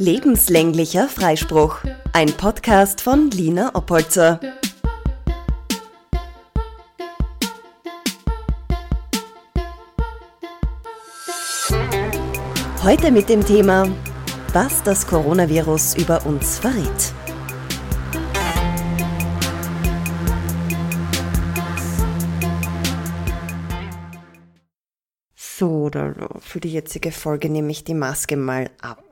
Lebenslänglicher Freispruch. Ein Podcast von Lina Oppolzer. Heute mit dem Thema, was das Coronavirus über uns verrät. So, für die jetzige Folge nehme ich die Maske mal ab.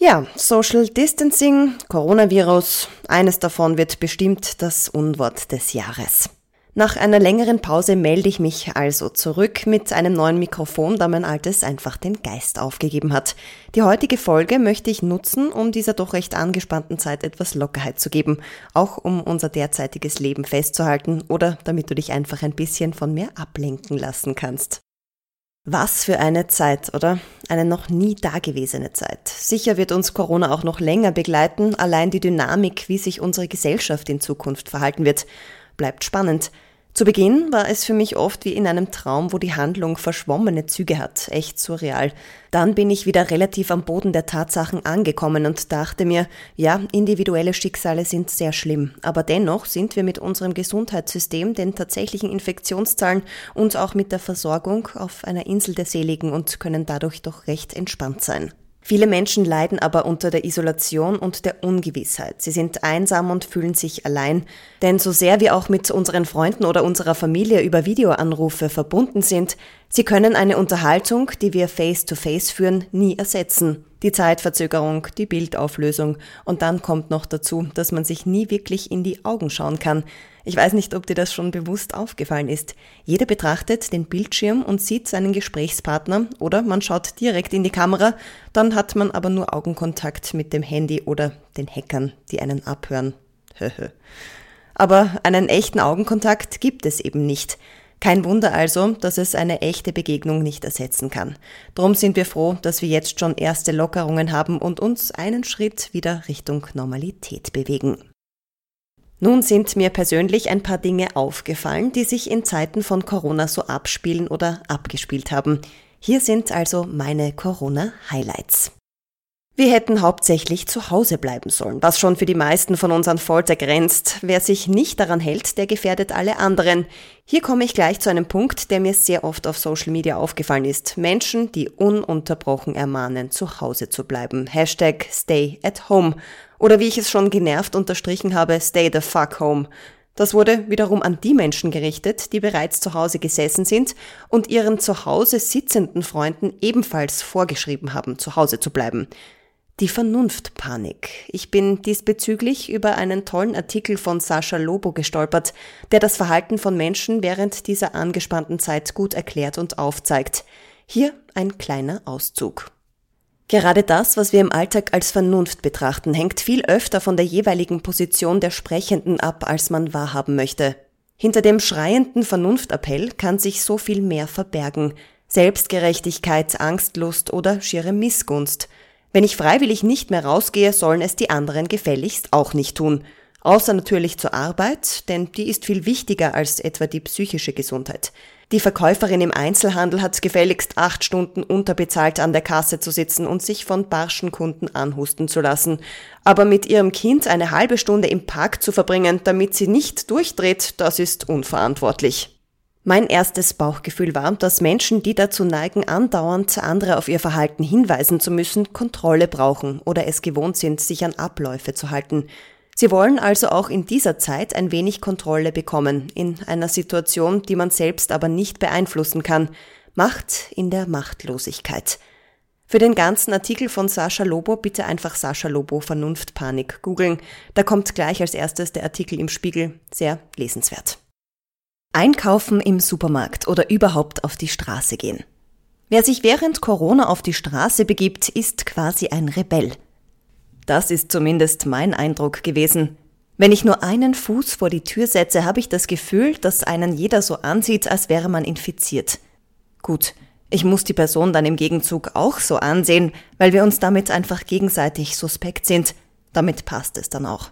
Ja, Social Distancing, Coronavirus, eines davon wird bestimmt das Unwort des Jahres. Nach einer längeren Pause melde ich mich also zurück mit einem neuen Mikrofon, da mein altes einfach den Geist aufgegeben hat. Die heutige Folge möchte ich nutzen, um dieser doch recht angespannten Zeit etwas Lockerheit zu geben, auch um unser derzeitiges Leben festzuhalten oder damit du dich einfach ein bisschen von mir ablenken lassen kannst. Was für eine Zeit, oder? Eine noch nie dagewesene Zeit. Sicher wird uns Corona auch noch länger begleiten, allein die Dynamik, wie sich unsere Gesellschaft in Zukunft verhalten wird, bleibt spannend. Zu Beginn war es für mich oft wie in einem Traum, wo die Handlung verschwommene Züge hat, echt surreal. Dann bin ich wieder relativ am Boden der Tatsachen angekommen und dachte mir, ja, individuelle Schicksale sind sehr schlimm, aber dennoch sind wir mit unserem Gesundheitssystem, den tatsächlichen Infektionszahlen und auch mit der Versorgung auf einer Insel der Seligen und können dadurch doch recht entspannt sein. Viele Menschen leiden aber unter der Isolation und der Ungewissheit. Sie sind einsam und fühlen sich allein. Denn so sehr wir auch mit unseren Freunden oder unserer Familie über Videoanrufe verbunden sind, sie können eine Unterhaltung, die wir face-to-face -face führen, nie ersetzen. Die Zeitverzögerung, die Bildauflösung und dann kommt noch dazu, dass man sich nie wirklich in die Augen schauen kann. Ich weiß nicht, ob dir das schon bewusst aufgefallen ist. Jeder betrachtet den Bildschirm und sieht seinen Gesprächspartner oder man schaut direkt in die Kamera, dann hat man aber nur Augenkontakt mit dem Handy oder den Hackern, die einen abhören. aber einen echten Augenkontakt gibt es eben nicht. Kein Wunder also, dass es eine echte Begegnung nicht ersetzen kann. Drum sind wir froh, dass wir jetzt schon erste Lockerungen haben und uns einen Schritt wieder Richtung Normalität bewegen. Nun sind mir persönlich ein paar Dinge aufgefallen, die sich in Zeiten von Corona so abspielen oder abgespielt haben. Hier sind also meine Corona-Highlights. Wir hätten hauptsächlich zu Hause bleiben sollen, was schon für die meisten von uns an Folter grenzt. Wer sich nicht daran hält, der gefährdet alle anderen. Hier komme ich gleich zu einem Punkt, der mir sehr oft auf Social Media aufgefallen ist. Menschen, die ununterbrochen ermahnen, zu Hause zu bleiben. Hashtag Stay at Home. Oder wie ich es schon genervt unterstrichen habe, Stay the fuck home. Das wurde wiederum an die Menschen gerichtet, die bereits zu Hause gesessen sind und ihren zu Hause sitzenden Freunden ebenfalls vorgeschrieben haben, zu Hause zu bleiben. Die Vernunftpanik. Ich bin diesbezüglich über einen tollen Artikel von Sascha Lobo gestolpert, der das Verhalten von Menschen während dieser angespannten Zeit gut erklärt und aufzeigt. Hier ein kleiner Auszug. Gerade das, was wir im Alltag als Vernunft betrachten, hängt viel öfter von der jeweiligen Position der Sprechenden ab, als man wahrhaben möchte. Hinter dem schreienden Vernunftappell kann sich so viel mehr verbergen. Selbstgerechtigkeit, Angstlust oder schiere Missgunst – wenn ich freiwillig nicht mehr rausgehe, sollen es die anderen gefälligst auch nicht tun. Außer natürlich zur Arbeit, denn die ist viel wichtiger als etwa die psychische Gesundheit. Die Verkäuferin im Einzelhandel hat gefälligst acht Stunden unterbezahlt an der Kasse zu sitzen und sich von barschen Kunden anhusten zu lassen. Aber mit ihrem Kind eine halbe Stunde im Park zu verbringen, damit sie nicht durchdreht, das ist unverantwortlich. Mein erstes Bauchgefühl war, dass Menschen, die dazu neigen, andauernd andere auf ihr Verhalten hinweisen zu müssen, Kontrolle brauchen oder es gewohnt sind, sich an Abläufe zu halten. Sie wollen also auch in dieser Zeit ein wenig Kontrolle bekommen, in einer Situation, die man selbst aber nicht beeinflussen kann. Macht in der Machtlosigkeit. Für den ganzen Artikel von Sascha Lobo bitte einfach Sascha Lobo Vernunftpanik googeln. Da kommt gleich als erstes der Artikel im Spiegel. Sehr lesenswert. Einkaufen im Supermarkt oder überhaupt auf die Straße gehen. Wer sich während Corona auf die Straße begibt, ist quasi ein Rebell. Das ist zumindest mein Eindruck gewesen. Wenn ich nur einen Fuß vor die Tür setze, habe ich das Gefühl, dass einen jeder so ansieht, als wäre man infiziert. Gut, ich muss die Person dann im Gegenzug auch so ansehen, weil wir uns damit einfach gegenseitig suspekt sind. Damit passt es dann auch.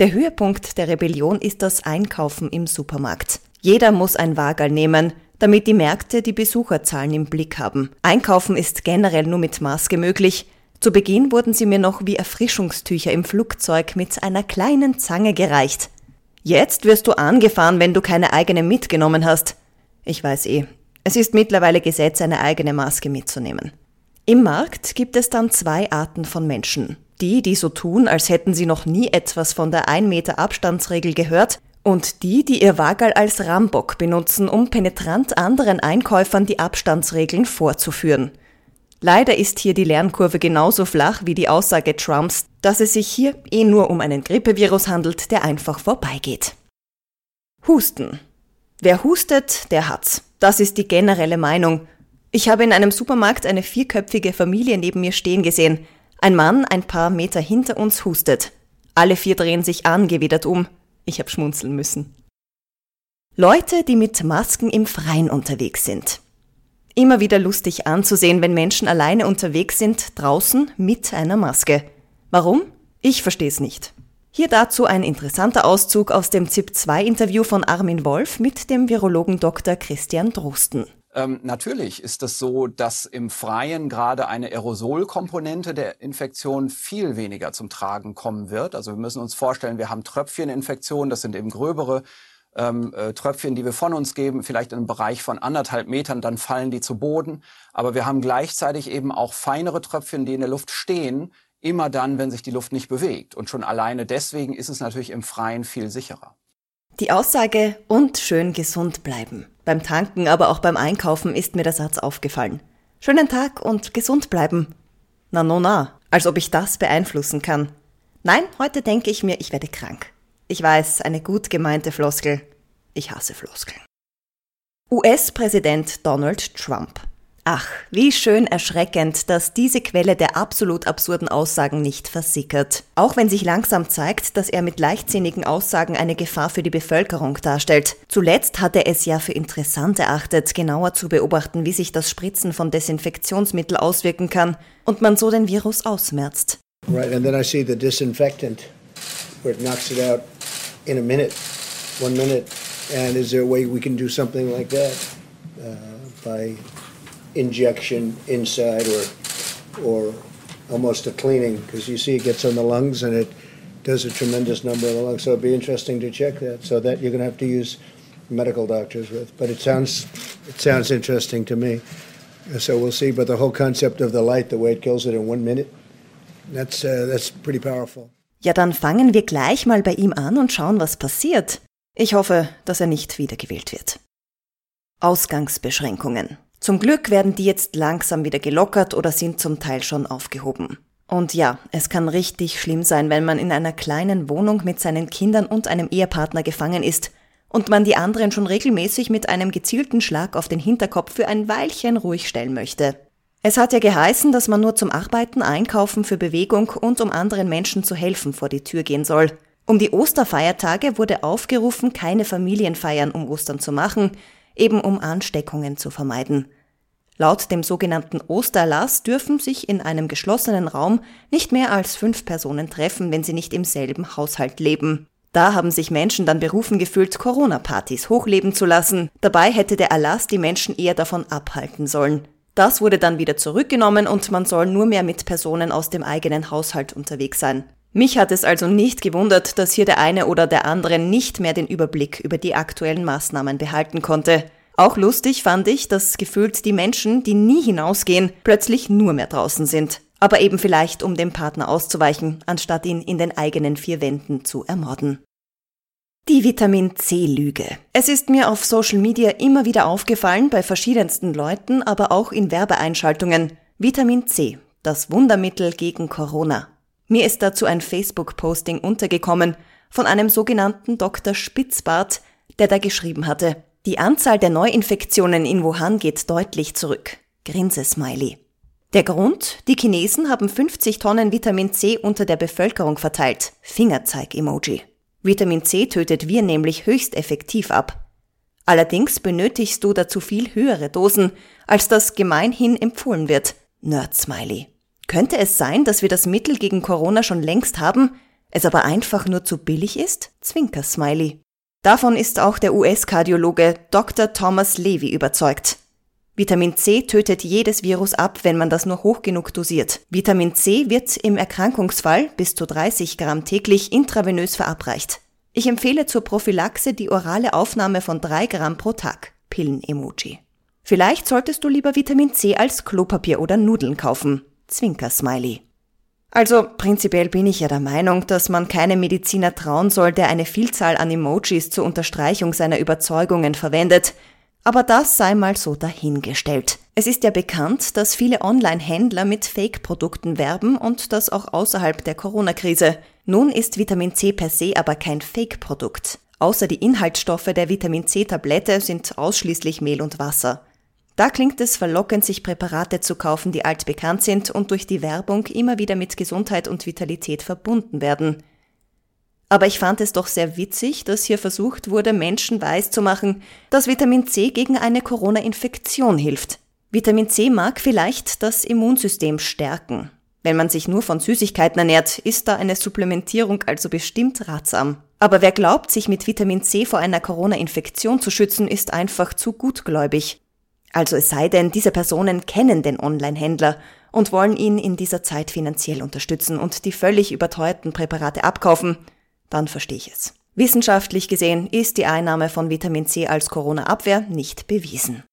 Der Höhepunkt der Rebellion ist das Einkaufen im Supermarkt. Jeder muss ein Wagerl nehmen, damit die Märkte die Besucherzahlen im Blick haben. Einkaufen ist generell nur mit Maske möglich. Zu Beginn wurden sie mir noch wie Erfrischungstücher im Flugzeug mit einer kleinen Zange gereicht. Jetzt wirst du angefahren, wenn du keine eigene mitgenommen hast. Ich weiß eh, es ist mittlerweile Gesetz, eine eigene Maske mitzunehmen. Im Markt gibt es dann zwei Arten von Menschen. Die, die so tun, als hätten sie noch nie etwas von der 1 Meter Abstandsregel gehört, und die, die ihr Wagel als Rambock benutzen, um penetrant anderen Einkäufern die Abstandsregeln vorzuführen. Leider ist hier die Lernkurve genauso flach wie die Aussage Trumps, dass es sich hier eh nur um einen Grippevirus handelt, der einfach vorbeigeht. Husten. Wer hustet, der hat's. Das ist die generelle Meinung. Ich habe in einem Supermarkt eine vierköpfige Familie neben mir stehen gesehen. Ein Mann ein paar Meter hinter uns hustet. Alle vier drehen sich angewidert um. Ich habe schmunzeln müssen. Leute, die mit Masken im Freien unterwegs sind immer wieder lustig anzusehen, wenn Menschen alleine unterwegs sind, draußen mit einer Maske. Warum? Ich verstehe es nicht. Hier dazu ein interessanter Auszug aus dem ZIP-2-Interview von Armin Wolf mit dem Virologen Dr. Christian Drosten. Ähm, natürlich ist es so, dass im Freien gerade eine Aerosolkomponente der Infektion viel weniger zum Tragen kommen wird. Also wir müssen uns vorstellen, wir haben Tröpfcheninfektionen, das sind eben gröbere ähm, äh, Tröpfchen, die wir von uns geben, vielleicht in einem Bereich von anderthalb Metern, dann fallen die zu Boden. Aber wir haben gleichzeitig eben auch feinere Tröpfchen, die in der Luft stehen, immer dann, wenn sich die Luft nicht bewegt. Und schon alleine deswegen ist es natürlich im Freien viel sicherer. Die Aussage und schön gesund bleiben. Beim Tanken, aber auch beim Einkaufen ist mir der Satz aufgefallen. Schönen Tag und gesund bleiben. Na, no, na, als ob ich das beeinflussen kann. Nein, heute denke ich mir, ich werde krank. Ich weiß, eine gut gemeinte Floskel. Ich hasse Floskeln. US-Präsident Donald Trump. Ach, wie schön erschreckend, dass diese Quelle der absolut absurden Aussagen nicht versickert. Auch wenn sich langsam zeigt, dass er mit leichtsinnigen Aussagen eine Gefahr für die Bevölkerung darstellt. Zuletzt hat er es ja für interessant erachtet, genauer zu beobachten, wie sich das Spritzen von Desinfektionsmittel auswirken kann und man so den Virus ausmerzt. Right, and then I see the disinfectant where it knocks it out in a minute, one minute. And is there a way we can do something like that uh, by injection inside or or almost a cleaning? Because you see, it gets on the lungs and it does a tremendous number of the lungs. So it'd be interesting to check that. So that you're going to have to use medical doctors with. But it sounds it sounds interesting to me. So we'll see. But the whole concept of the light, the way it kills it in one minute, that's uh, that's pretty powerful. Ja, dann fangen wir gleich mal bei ihm an und schauen, was passiert. Ich hoffe, dass er nicht wiedergewählt wird. Ausgangsbeschränkungen. Zum Glück werden die jetzt langsam wieder gelockert oder sind zum Teil schon aufgehoben. Und ja, es kann richtig schlimm sein, wenn man in einer kleinen Wohnung mit seinen Kindern und einem Ehepartner gefangen ist und man die anderen schon regelmäßig mit einem gezielten Schlag auf den Hinterkopf für ein Weilchen ruhig stellen möchte. Es hat ja geheißen, dass man nur zum Arbeiten, Einkaufen, für Bewegung und um anderen Menschen zu helfen vor die Tür gehen soll. Um die Osterfeiertage wurde aufgerufen, keine Familienfeiern um Ostern zu machen, eben um Ansteckungen zu vermeiden. Laut dem sogenannten Osterlass dürfen sich in einem geschlossenen Raum nicht mehr als fünf Personen treffen, wenn sie nicht im selben Haushalt leben. Da haben sich Menschen dann berufen gefühlt, Corona-Partys hochleben zu lassen. Dabei hätte der Erlass die Menschen eher davon abhalten sollen. Das wurde dann wieder zurückgenommen und man soll nur mehr mit Personen aus dem eigenen Haushalt unterwegs sein. Mich hat es also nicht gewundert, dass hier der eine oder der andere nicht mehr den Überblick über die aktuellen Maßnahmen behalten konnte. Auch lustig fand ich, dass gefühlt die Menschen, die nie hinausgehen, plötzlich nur mehr draußen sind. Aber eben vielleicht, um dem Partner auszuweichen, anstatt ihn in den eigenen vier Wänden zu ermorden. Die Vitamin C-Lüge. Es ist mir auf Social Media immer wieder aufgefallen, bei verschiedensten Leuten, aber auch in Werbeeinschaltungen. Vitamin C, das Wundermittel gegen Corona. Mir ist dazu ein Facebook-Posting untergekommen von einem sogenannten Dr. Spitzbart, der da geschrieben hatte, die Anzahl der Neuinfektionen in Wuhan geht deutlich zurück. Grinse-Smiley. Der Grund? Die Chinesen haben 50 Tonnen Vitamin C unter der Bevölkerung verteilt. Fingerzeig-Emoji. Vitamin C tötet wir nämlich höchst effektiv ab. Allerdings benötigst du dazu viel höhere Dosen, als das gemeinhin empfohlen wird. Nerd-Smiley. Könnte es sein, dass wir das Mittel gegen Corona schon längst haben, es aber einfach nur zu billig ist? Zwinker-Smiley. Davon ist auch der US-Kardiologe Dr. Thomas Levy überzeugt. Vitamin C tötet jedes Virus ab, wenn man das nur hoch genug dosiert. Vitamin C wird im Erkrankungsfall bis zu 30 Gramm täglich intravenös verabreicht. Ich empfehle zur Prophylaxe die orale Aufnahme von 3 Gramm pro Tag. Pillen-Emoji. Vielleicht solltest du lieber Vitamin C als Klopapier oder Nudeln kaufen. Zwinker-Smiley. Also prinzipiell bin ich ja der Meinung, dass man keinem Mediziner trauen soll, der eine Vielzahl an Emojis zur Unterstreichung seiner Überzeugungen verwendet. Aber das sei mal so dahingestellt. Es ist ja bekannt, dass viele Online-Händler mit Fake-Produkten werben und das auch außerhalb der Corona-Krise. Nun ist Vitamin C per se aber kein Fake-Produkt. Außer die Inhaltsstoffe der Vitamin C-Tablette sind ausschließlich Mehl und Wasser. Da klingt es verlockend, sich Präparate zu kaufen, die altbekannt sind und durch die Werbung immer wieder mit Gesundheit und Vitalität verbunden werden. Aber ich fand es doch sehr witzig, dass hier versucht wurde, Menschen weiszumachen, dass Vitamin C gegen eine Corona-Infektion hilft. Vitamin C mag vielleicht das Immunsystem stärken. Wenn man sich nur von Süßigkeiten ernährt, ist da eine Supplementierung also bestimmt ratsam. Aber wer glaubt, sich mit Vitamin C vor einer Corona-Infektion zu schützen, ist einfach zu gutgläubig. Also es sei denn, diese Personen kennen den Online-Händler und wollen ihn in dieser Zeit finanziell unterstützen und die völlig überteuerten Präparate abkaufen, dann verstehe ich es. Wissenschaftlich gesehen ist die Einnahme von Vitamin C als Corona-Abwehr nicht bewiesen.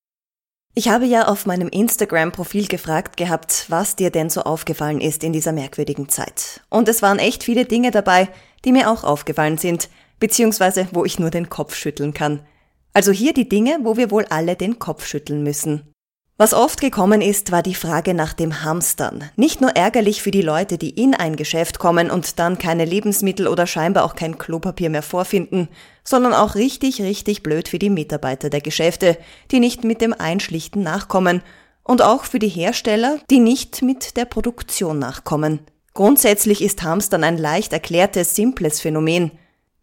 Ich habe ja auf meinem Instagram-Profil gefragt gehabt, was dir denn so aufgefallen ist in dieser merkwürdigen Zeit. Und es waren echt viele Dinge dabei, die mir auch aufgefallen sind, beziehungsweise wo ich nur den Kopf schütteln kann. Also hier die Dinge, wo wir wohl alle den Kopf schütteln müssen. Was oft gekommen ist, war die Frage nach dem Hamstern. Nicht nur ärgerlich für die Leute, die in ein Geschäft kommen und dann keine Lebensmittel oder scheinbar auch kein Klopapier mehr vorfinden, sondern auch richtig, richtig blöd für die Mitarbeiter der Geschäfte, die nicht mit dem Einschlichten nachkommen und auch für die Hersteller, die nicht mit der Produktion nachkommen. Grundsätzlich ist Hamstern ein leicht erklärtes, simples Phänomen.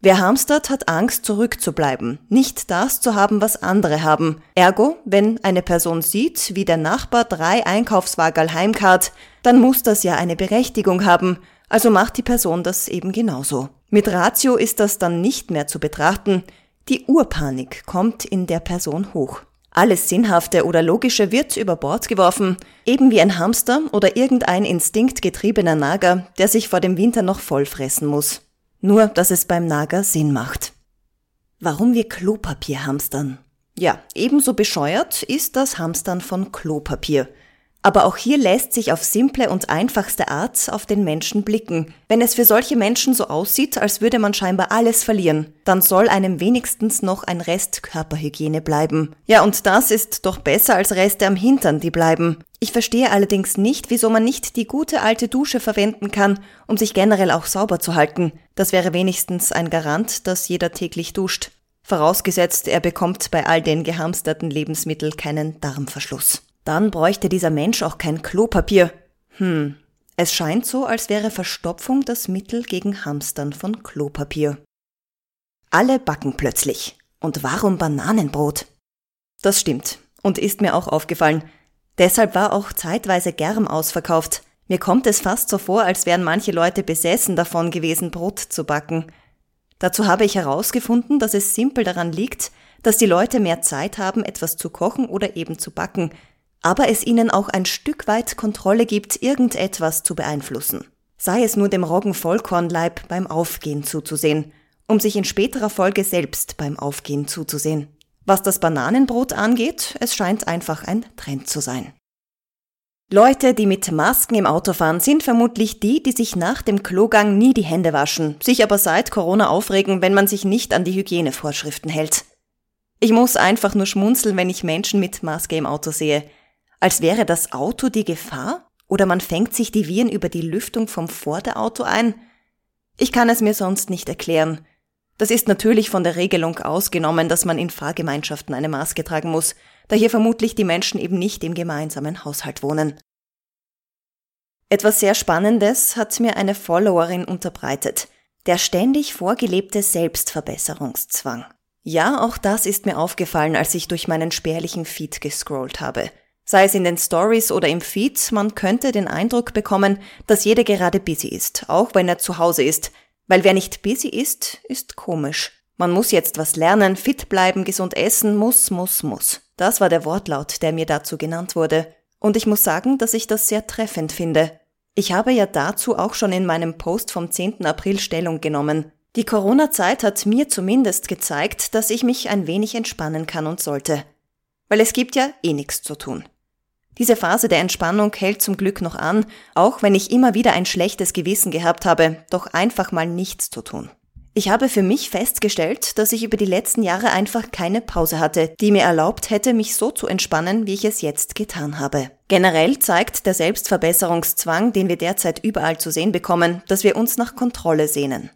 Wer hamstert, hat Angst, zurückzubleiben, nicht das zu haben, was andere haben. Ergo, wenn eine Person sieht, wie der Nachbar drei Einkaufswagen heimkart, dann muss das ja eine Berechtigung haben, also macht die Person das eben genauso. Mit Ratio ist das dann nicht mehr zu betrachten, die Urpanik kommt in der Person hoch. Alles Sinnhafte oder Logische wird über Bord geworfen, eben wie ein Hamster oder irgendein instinktgetriebener Nager, der sich vor dem Winter noch vollfressen muss. Nur, dass es beim Nager Sinn macht. Warum wir Klopapier hamstern? Ja, ebenso bescheuert ist das Hamstern von Klopapier. Aber auch hier lässt sich auf simple und einfachste Art auf den Menschen blicken. Wenn es für solche Menschen so aussieht, als würde man scheinbar alles verlieren, dann soll einem wenigstens noch ein Rest Körperhygiene bleiben. Ja, und das ist doch besser als Reste am Hintern, die bleiben. Ich verstehe allerdings nicht, wieso man nicht die gute alte Dusche verwenden kann, um sich generell auch sauber zu halten. Das wäre wenigstens ein Garant, dass jeder täglich duscht. Vorausgesetzt, er bekommt bei all den gehamsterten Lebensmitteln keinen Darmverschluss. Dann bräuchte dieser Mensch auch kein Klopapier. Hm, es scheint so, als wäre Verstopfung das Mittel gegen Hamstern von Klopapier. Alle backen plötzlich. Und warum Bananenbrot? Das stimmt und ist mir auch aufgefallen. Deshalb war auch zeitweise Germ ausverkauft. Mir kommt es fast so vor, als wären manche Leute besessen davon gewesen, Brot zu backen. Dazu habe ich herausgefunden, dass es simpel daran liegt, dass die Leute mehr Zeit haben, etwas zu kochen oder eben zu backen, aber es ihnen auch ein Stück weit Kontrolle gibt, irgendetwas zu beeinflussen. Sei es nur dem Roggenvollkornleib beim Aufgehen zuzusehen, um sich in späterer Folge selbst beim Aufgehen zuzusehen. Was das Bananenbrot angeht, es scheint einfach ein Trend zu sein. Leute, die mit Masken im Auto fahren, sind vermutlich die, die sich nach dem Klogang nie die Hände waschen, sich aber seit Corona aufregen, wenn man sich nicht an die Hygienevorschriften hält. Ich muss einfach nur schmunzeln, wenn ich Menschen mit Maske im Auto sehe. Als wäre das Auto die Gefahr? Oder man fängt sich die Viren über die Lüftung vom Vorderauto ein? Ich kann es mir sonst nicht erklären. Das ist natürlich von der Regelung ausgenommen, dass man in Fahrgemeinschaften eine Maske tragen muss, da hier vermutlich die Menschen eben nicht im gemeinsamen Haushalt wohnen. Etwas sehr Spannendes hat mir eine Followerin unterbreitet. Der ständig vorgelebte Selbstverbesserungszwang. Ja, auch das ist mir aufgefallen, als ich durch meinen spärlichen Feed gescrollt habe. Sei es in den Stories oder im Feed, man könnte den Eindruck bekommen, dass jeder gerade busy ist, auch wenn er zu Hause ist, weil wer nicht busy ist, ist komisch. Man muss jetzt was lernen, fit bleiben, gesund essen, muss, muss, muss. Das war der Wortlaut, der mir dazu genannt wurde. Und ich muss sagen, dass ich das sehr treffend finde. Ich habe ja dazu auch schon in meinem Post vom 10. April Stellung genommen. Die Corona-Zeit hat mir zumindest gezeigt, dass ich mich ein wenig entspannen kann und sollte. Weil es gibt ja eh nichts zu tun. Diese Phase der Entspannung hält zum Glück noch an, auch wenn ich immer wieder ein schlechtes Gewissen gehabt habe, doch einfach mal nichts zu tun. Ich habe für mich festgestellt, dass ich über die letzten Jahre einfach keine Pause hatte, die mir erlaubt hätte, mich so zu entspannen, wie ich es jetzt getan habe. Generell zeigt der Selbstverbesserungszwang, den wir derzeit überall zu sehen bekommen, dass wir uns nach Kontrolle sehnen.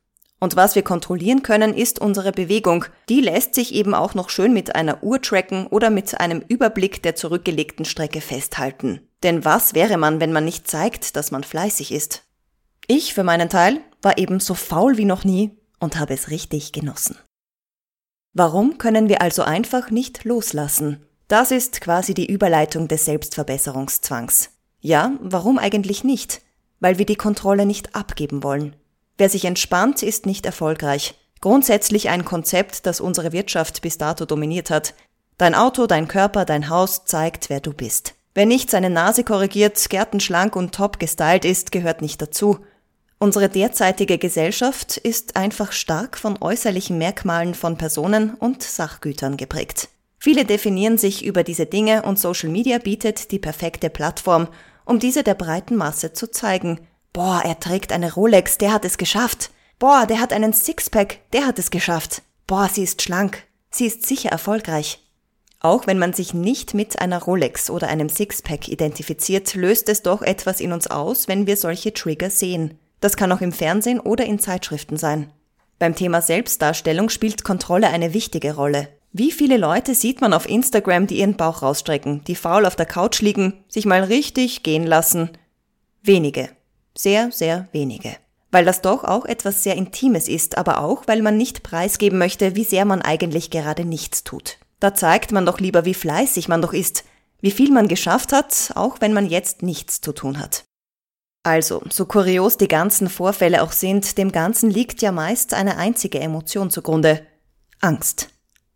Und was wir kontrollieren können, ist unsere Bewegung. Die lässt sich eben auch noch schön mit einer Uhr tracken oder mit einem Überblick der zurückgelegten Strecke festhalten. Denn was wäre man, wenn man nicht zeigt, dass man fleißig ist? Ich für meinen Teil war eben so faul wie noch nie und habe es richtig genossen. Warum können wir also einfach nicht loslassen? Das ist quasi die Überleitung des Selbstverbesserungszwangs. Ja, warum eigentlich nicht? Weil wir die Kontrolle nicht abgeben wollen. Wer sich entspannt, ist nicht erfolgreich. Grundsätzlich ein Konzept, das unsere Wirtschaft bis dato dominiert hat. Dein Auto, dein Körper, dein Haus zeigt, wer du bist. Wer nicht seine Nase korrigiert, gärtenschlank und top gestylt ist, gehört nicht dazu. Unsere derzeitige Gesellschaft ist einfach stark von äußerlichen Merkmalen von Personen und Sachgütern geprägt. Viele definieren sich über diese Dinge und Social Media bietet die perfekte Plattform, um diese der breiten Masse zu zeigen. Boah, er trägt eine Rolex, der hat es geschafft. Boah, der hat einen Sixpack, der hat es geschafft. Boah, sie ist schlank, sie ist sicher erfolgreich. Auch wenn man sich nicht mit einer Rolex oder einem Sixpack identifiziert, löst es doch etwas in uns aus, wenn wir solche Trigger sehen. Das kann auch im Fernsehen oder in Zeitschriften sein. Beim Thema Selbstdarstellung spielt Kontrolle eine wichtige Rolle. Wie viele Leute sieht man auf Instagram, die ihren Bauch rausstrecken, die faul auf der Couch liegen, sich mal richtig gehen lassen? Wenige. Sehr, sehr wenige. Weil das doch auch etwas sehr Intimes ist, aber auch, weil man nicht preisgeben möchte, wie sehr man eigentlich gerade nichts tut. Da zeigt man doch lieber, wie fleißig man doch ist, wie viel man geschafft hat, auch wenn man jetzt nichts zu tun hat. Also, so kurios die ganzen Vorfälle auch sind, dem Ganzen liegt ja meist eine einzige Emotion zugrunde. Angst.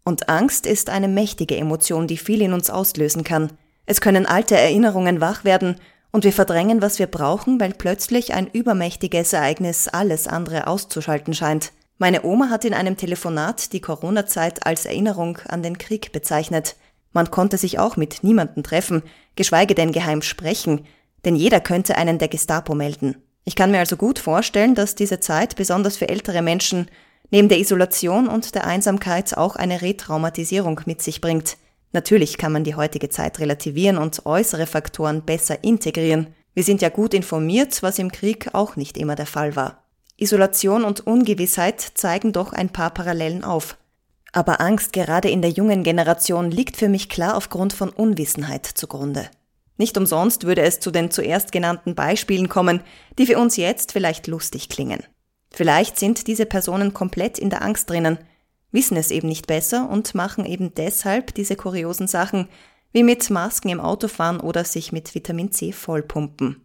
Und Angst ist eine mächtige Emotion, die viel in uns auslösen kann. Es können alte Erinnerungen wach werden und wir verdrängen, was wir brauchen, weil plötzlich ein übermächtiges Ereignis alles andere auszuschalten scheint. Meine Oma hat in einem Telefonat die Corona-Zeit als Erinnerung an den Krieg bezeichnet. Man konnte sich auch mit niemandem treffen, geschweige denn geheim sprechen, denn jeder könnte einen der Gestapo melden. Ich kann mir also gut vorstellen, dass diese Zeit besonders für ältere Menschen neben der Isolation und der Einsamkeit auch eine Retraumatisierung mit sich bringt. Natürlich kann man die heutige Zeit relativieren und äußere Faktoren besser integrieren. Wir sind ja gut informiert, was im Krieg auch nicht immer der Fall war. Isolation und Ungewissheit zeigen doch ein paar Parallelen auf. Aber Angst gerade in der jungen Generation liegt für mich klar aufgrund von Unwissenheit zugrunde. Nicht umsonst würde es zu den zuerst genannten Beispielen kommen, die für uns jetzt vielleicht lustig klingen. Vielleicht sind diese Personen komplett in der Angst drinnen, wissen es eben nicht besser und machen eben deshalb diese kuriosen Sachen, wie mit Masken im Autofahren oder sich mit Vitamin C vollpumpen.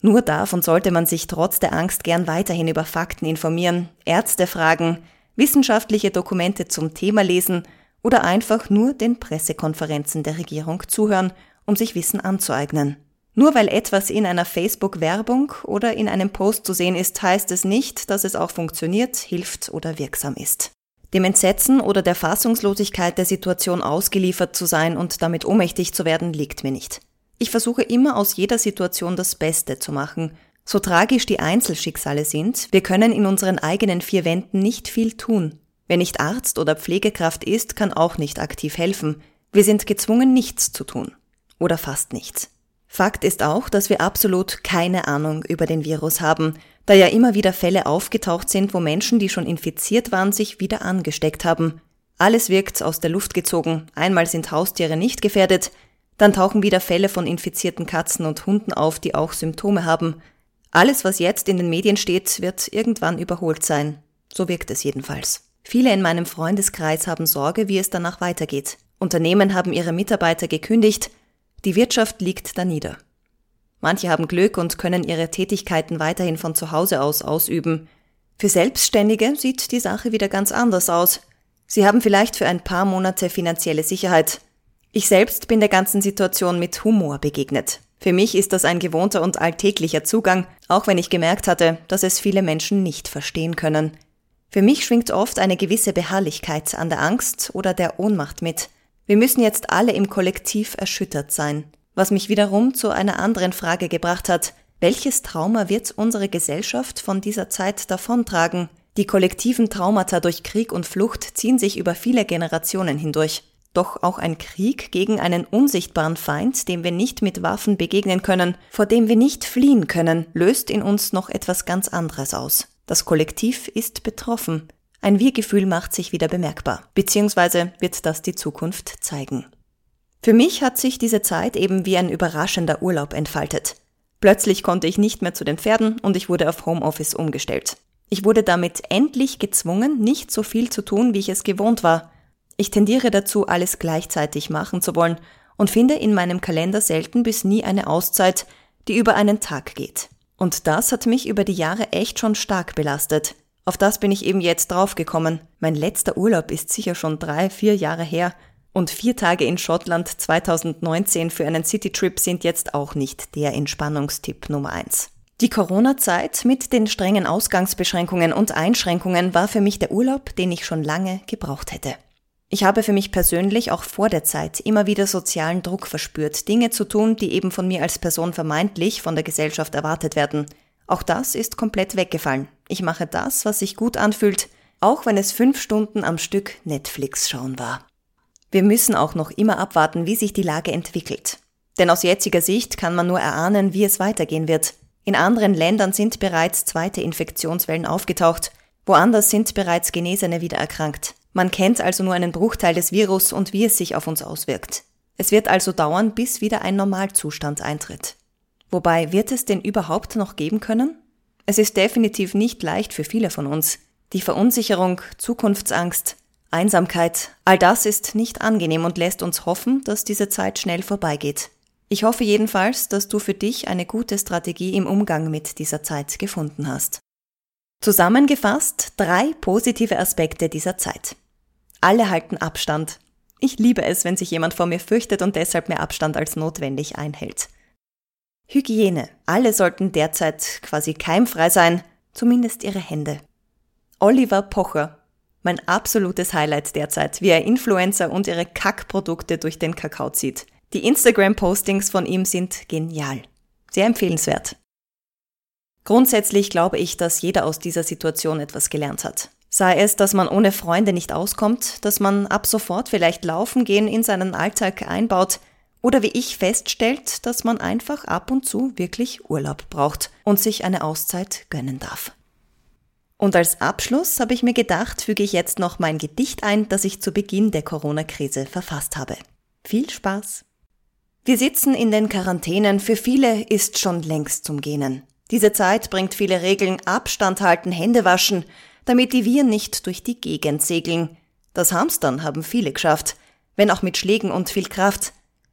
Nur und sollte man sich trotz der Angst gern weiterhin über Fakten informieren, Ärzte fragen, wissenschaftliche Dokumente zum Thema lesen oder einfach nur den Pressekonferenzen der Regierung zuhören um sich Wissen anzueignen. Nur weil etwas in einer Facebook-Werbung oder in einem Post zu sehen ist, heißt es nicht, dass es auch funktioniert, hilft oder wirksam ist. Dem Entsetzen oder der Fassungslosigkeit der Situation ausgeliefert zu sein und damit ohnmächtig zu werden, liegt mir nicht. Ich versuche immer aus jeder Situation das Beste zu machen. So tragisch die Einzelschicksale sind, wir können in unseren eigenen vier Wänden nicht viel tun. Wer nicht Arzt oder Pflegekraft ist, kann auch nicht aktiv helfen. Wir sind gezwungen, nichts zu tun oder fast nichts. Fakt ist auch, dass wir absolut keine Ahnung über den Virus haben, da ja immer wieder Fälle aufgetaucht sind, wo Menschen, die schon infiziert waren, sich wieder angesteckt haben. Alles wirkt aus der Luft gezogen, einmal sind Haustiere nicht gefährdet, dann tauchen wieder Fälle von infizierten Katzen und Hunden auf, die auch Symptome haben. Alles, was jetzt in den Medien steht, wird irgendwann überholt sein. So wirkt es jedenfalls. Viele in meinem Freundeskreis haben Sorge, wie es danach weitergeht. Unternehmen haben ihre Mitarbeiter gekündigt, die Wirtschaft liegt da nieder. Manche haben Glück und können ihre Tätigkeiten weiterhin von zu Hause aus ausüben. Für Selbstständige sieht die Sache wieder ganz anders aus. Sie haben vielleicht für ein paar Monate finanzielle Sicherheit. Ich selbst bin der ganzen Situation mit Humor begegnet. Für mich ist das ein gewohnter und alltäglicher Zugang, auch wenn ich gemerkt hatte, dass es viele Menschen nicht verstehen können. Für mich schwingt oft eine gewisse Beharrlichkeit an der Angst oder der Ohnmacht mit. Wir müssen jetzt alle im Kollektiv erschüttert sein. Was mich wiederum zu einer anderen Frage gebracht hat, welches Trauma wird unsere Gesellschaft von dieser Zeit davontragen? Die kollektiven Traumata durch Krieg und Flucht ziehen sich über viele Generationen hindurch. Doch auch ein Krieg gegen einen unsichtbaren Feind, dem wir nicht mit Waffen begegnen können, vor dem wir nicht fliehen können, löst in uns noch etwas ganz anderes aus. Das Kollektiv ist betroffen. Ein Wir-Gefühl macht sich wieder bemerkbar, beziehungsweise wird das die Zukunft zeigen. Für mich hat sich diese Zeit eben wie ein überraschender Urlaub entfaltet. Plötzlich konnte ich nicht mehr zu den Pferden und ich wurde auf Homeoffice umgestellt. Ich wurde damit endlich gezwungen, nicht so viel zu tun, wie ich es gewohnt war. Ich tendiere dazu, alles gleichzeitig machen zu wollen und finde in meinem Kalender selten bis nie eine Auszeit, die über einen Tag geht. Und das hat mich über die Jahre echt schon stark belastet. Auf das bin ich eben jetzt draufgekommen. Mein letzter Urlaub ist sicher schon drei, vier Jahre her und vier Tage in Schottland 2019 für einen Citytrip sind jetzt auch nicht der Entspannungstipp Nummer eins. Die Corona-Zeit mit den strengen Ausgangsbeschränkungen und Einschränkungen war für mich der Urlaub, den ich schon lange gebraucht hätte. Ich habe für mich persönlich auch vor der Zeit immer wieder sozialen Druck verspürt, Dinge zu tun, die eben von mir als Person vermeintlich von der Gesellschaft erwartet werden. Auch das ist komplett weggefallen. Ich mache das, was sich gut anfühlt, auch wenn es fünf Stunden am Stück Netflix schauen war. Wir müssen auch noch immer abwarten, wie sich die Lage entwickelt. Denn aus jetziger Sicht kann man nur erahnen, wie es weitergehen wird. In anderen Ländern sind bereits zweite Infektionswellen aufgetaucht, woanders sind bereits Genesene wieder erkrankt. Man kennt also nur einen Bruchteil des Virus und wie es sich auf uns auswirkt. Es wird also dauern, bis wieder ein Normalzustand eintritt. Wobei, wird es den überhaupt noch geben können? Es ist definitiv nicht leicht für viele von uns. Die Verunsicherung, Zukunftsangst, Einsamkeit, all das ist nicht angenehm und lässt uns hoffen, dass diese Zeit schnell vorbeigeht. Ich hoffe jedenfalls, dass du für dich eine gute Strategie im Umgang mit dieser Zeit gefunden hast. Zusammengefasst drei positive Aspekte dieser Zeit. Alle halten Abstand. Ich liebe es, wenn sich jemand vor mir fürchtet und deshalb mehr Abstand als notwendig einhält. Hygiene. Alle sollten derzeit quasi keimfrei sein, zumindest ihre Hände. Oliver Pocher. Mein absolutes Highlight derzeit, wie er Influencer und ihre Kackprodukte durch den Kakao zieht. Die Instagram-Postings von ihm sind genial. Sehr empfehlenswert. Grundsätzlich glaube ich, dass jeder aus dieser Situation etwas gelernt hat. Sei es, dass man ohne Freunde nicht auskommt, dass man ab sofort vielleicht laufen gehen in seinen Alltag einbaut oder wie ich feststellt, dass man einfach ab und zu wirklich Urlaub braucht und sich eine Auszeit gönnen darf. Und als Abschluss habe ich mir gedacht, füge ich jetzt noch mein Gedicht ein, das ich zu Beginn der Corona-Krise verfasst habe. Viel Spaß! Wir sitzen in den Quarantänen, für viele ist schon längst zum Gähnen. Diese Zeit bringt viele Regeln, Abstand halten, Hände waschen, damit die Viren nicht durch die Gegend segeln. Das Hamstern haben viele geschafft, wenn auch mit Schlägen und viel Kraft.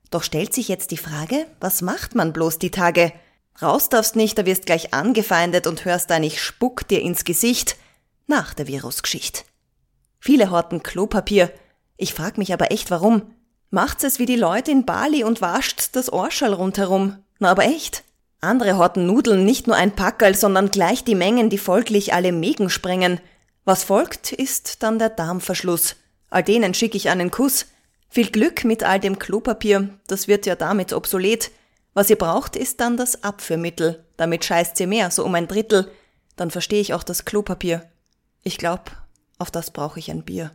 Doch stellt sich jetzt die Frage, was macht man bloß die Tage? Raus darfst nicht, da wirst gleich angefeindet und hörst ein Ich spuck dir ins Gesicht nach der Virusgeschichte. Viele horten Klopapier. Ich frag mich aber echt warum. Macht's es wie die Leute in Bali und wascht das Orschal rundherum. Na aber echt. Andere horten Nudeln, nicht nur ein Packerl, sondern gleich die Mengen, die folglich alle Mägen sprengen. Was folgt, ist dann der Darmverschluss. All denen schicke ich einen Kuss. Viel Glück mit all dem Klopapier, das wird ja damit obsolet. Was ihr braucht, ist dann das Abführmittel. Damit scheißt ihr mehr, so um ein Drittel. Dann verstehe ich auch das Klopapier. Ich glaub, auf das brauche ich ein Bier.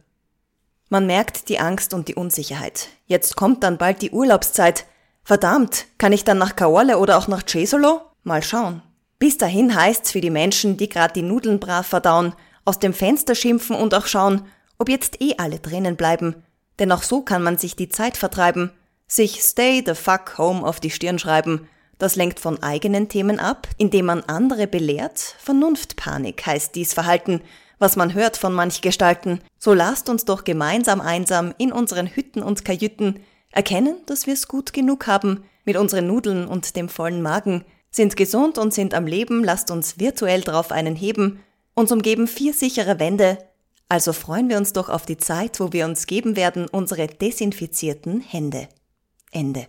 Man merkt die Angst und die Unsicherheit. Jetzt kommt dann bald die Urlaubszeit. Verdammt, kann ich dann nach Kaole oder auch nach Cesolo? Mal schauen. Bis dahin heißt's für die Menschen, die grad die Nudeln brav verdauen, aus dem Fenster schimpfen und auch schauen, ob jetzt eh alle drinnen bleiben. Denn auch so kann man sich die Zeit vertreiben. Sich Stay the fuck home auf die Stirn schreiben. Das lenkt von eigenen Themen ab, indem man andere belehrt. Vernunftpanik heißt dies Verhalten was man hört von manch Gestalten, so lasst uns doch gemeinsam einsam in unseren Hütten und Kajüten erkennen, dass wir's gut genug haben mit unseren Nudeln und dem vollen Magen, sind gesund und sind am Leben, lasst uns virtuell drauf einen heben, uns umgeben vier sichere Wände, Also freuen wir uns doch auf die Zeit, wo wir uns geben werden, unsere desinfizierten Hände. Ende.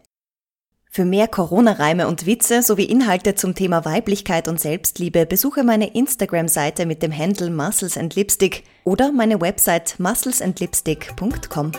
Für mehr Corona-Reime und Witze sowie Inhalte zum Thema Weiblichkeit und Selbstliebe besuche meine Instagram-Seite mit dem Handle Muscles and Lipstick oder meine Website musclesandlipstick.com.